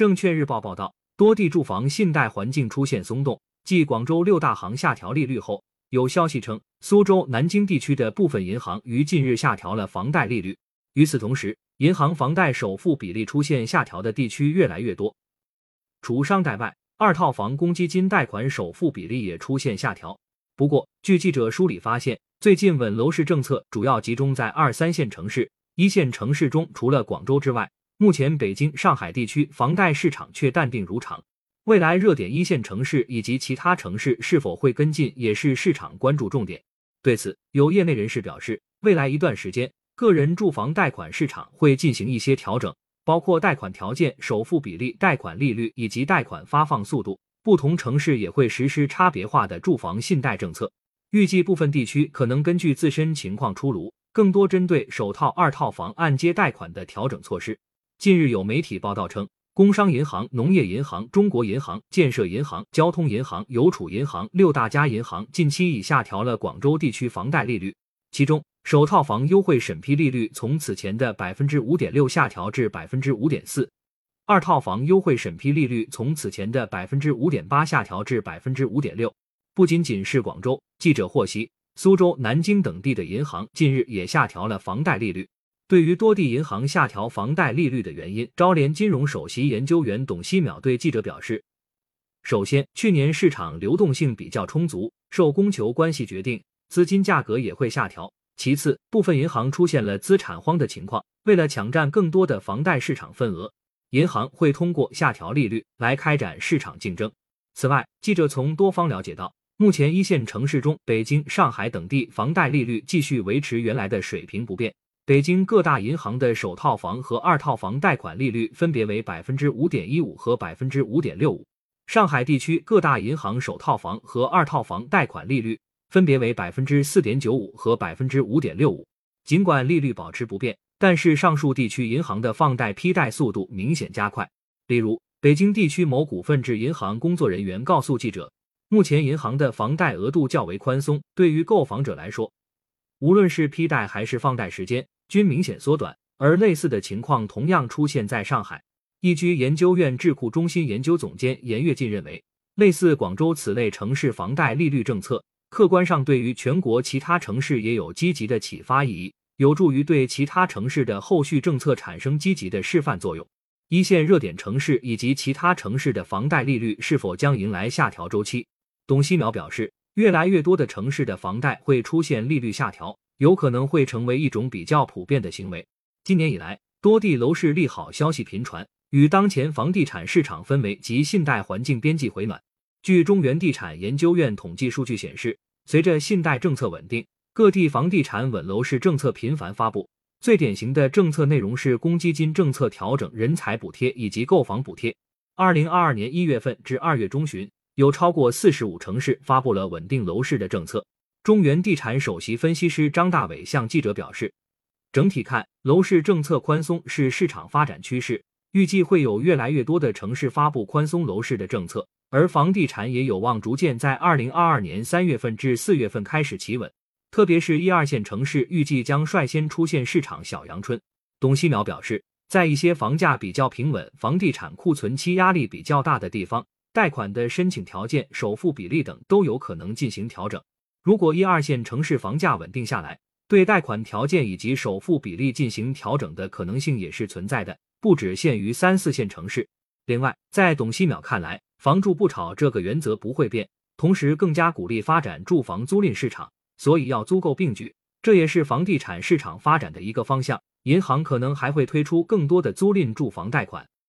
证券日报报道，多地住房信贷环境出现松动。继广州六大行下调利率后，有消息称，苏州、南京地区的部分银行于近日下调了房贷利率。与此同时，银行房贷首付比例出现下调的地区越来越多。除商贷外，二套房公积金贷款首付比例也出现下调。不过，据记者梳理发现，最近稳楼市政策主要集中在二三线城市，一线城市中除了广州之外，目前北京、上海地区房贷市场却淡定如常。未来热点一线城市以及其他城市是否会跟进，也是市场关注重点。对此，有业内人士表示，未来一段时间，个人住房贷款市场会进行一些调整，包括贷款条件、首付比例、贷款利率以及贷款发放速度。不同城市也会实施差别化的住房信贷政策。预计部分地区可能根据自身情况出炉，更多针对首套、二套房按揭贷款的调整措施。近日有媒体报道称。工商银行、农业银行、中国银行、建设银行、交通银行、邮储银行六大家银行近期已下调了广州地区房贷利率，其中首套房优惠审批利率从此前的百分之五点六下调至百分之五点四，二套房优惠审批利率从此前的百分之五点八下调至百分之五点六。不仅仅是广州，记者获悉，苏州、南京等地的银行近日也下调了房贷利率。对于多地银行下调房贷利率的原因，招联金融首席研究员董希淼对记者表示：“首先，去年市场流动性比较充足，受供求关系决定，资金价格也会下调。其次，部分银行出现了资产荒的情况，为了抢占更多的房贷市场份额，银行会通过下调利率来开展市场竞争。此外，记者从多方了解到，目前一线城市中，北京、上海等地房贷利率继续维持原来的水平不变。”北京各大银行的首套房和二套房贷款利率分别为百分之五点一五和百分之五点六五。上海地区各大银行首套房和二套房贷款利率分别为百分之四点九五和百分之五点六五。尽管利率保持不变，但是上述地区银行的放贷批贷速度明显加快。例如，北京地区某股份制银行工作人员告诉记者，目前银行的房贷额度较为宽松，对于购房者来说，无论是批贷还是放贷时间。均明显缩短，而类似的情况同样出现在上海。易居研究院智库中心研究总监严跃进认为，类似广州此类城市房贷利率政策，客观上对于全国其他城市也有积极的启发意义，有助于对其他城市的后续政策产生积极的示范作用。一线热点城市以及其他城市的房贷利率是否将迎来下调周期？董希淼表示，越来越多的城市的房贷会出现利率下调。有可能会成为一种比较普遍的行为。今年以来，多地楼市利好消息频传，与当前房地产市场氛围及信贷环境边际回暖。据中原地产研究院统计数据显示，随着信贷政策稳定，各地房地产稳楼市政策频繁发布。最典型的政策内容是公积金政策调整、人才补贴以及购房补贴。二零二二年一月份至二月中旬，有超过四十五城市发布了稳定楼市的政策。中原地产首席分析师张大伟向记者表示，整体看，楼市政策宽松是市场发展趋势，预计会有越来越多的城市发布宽松楼市的政策，而房地产也有望逐渐在二零二二年三月份至四月份开始企稳，特别是一二线城市预计将率先出现市场小阳春。董希淼表示，在一些房价比较平稳、房地产库存期压力比较大的地方，贷款的申请条件、首付比例等都有可能进行调整。如果一二线城市房价稳定下来，对贷款条件以及首付比例进行调整的可能性也是存在的，不只限于三四线城市。另外，在董希淼看来，房住不炒这个原则不会变，同时更加鼓励发展住房租赁市场，所以要租购并举，这也是房地产市场发展的一个方向。银行可能还会推出更多的租赁住房贷款。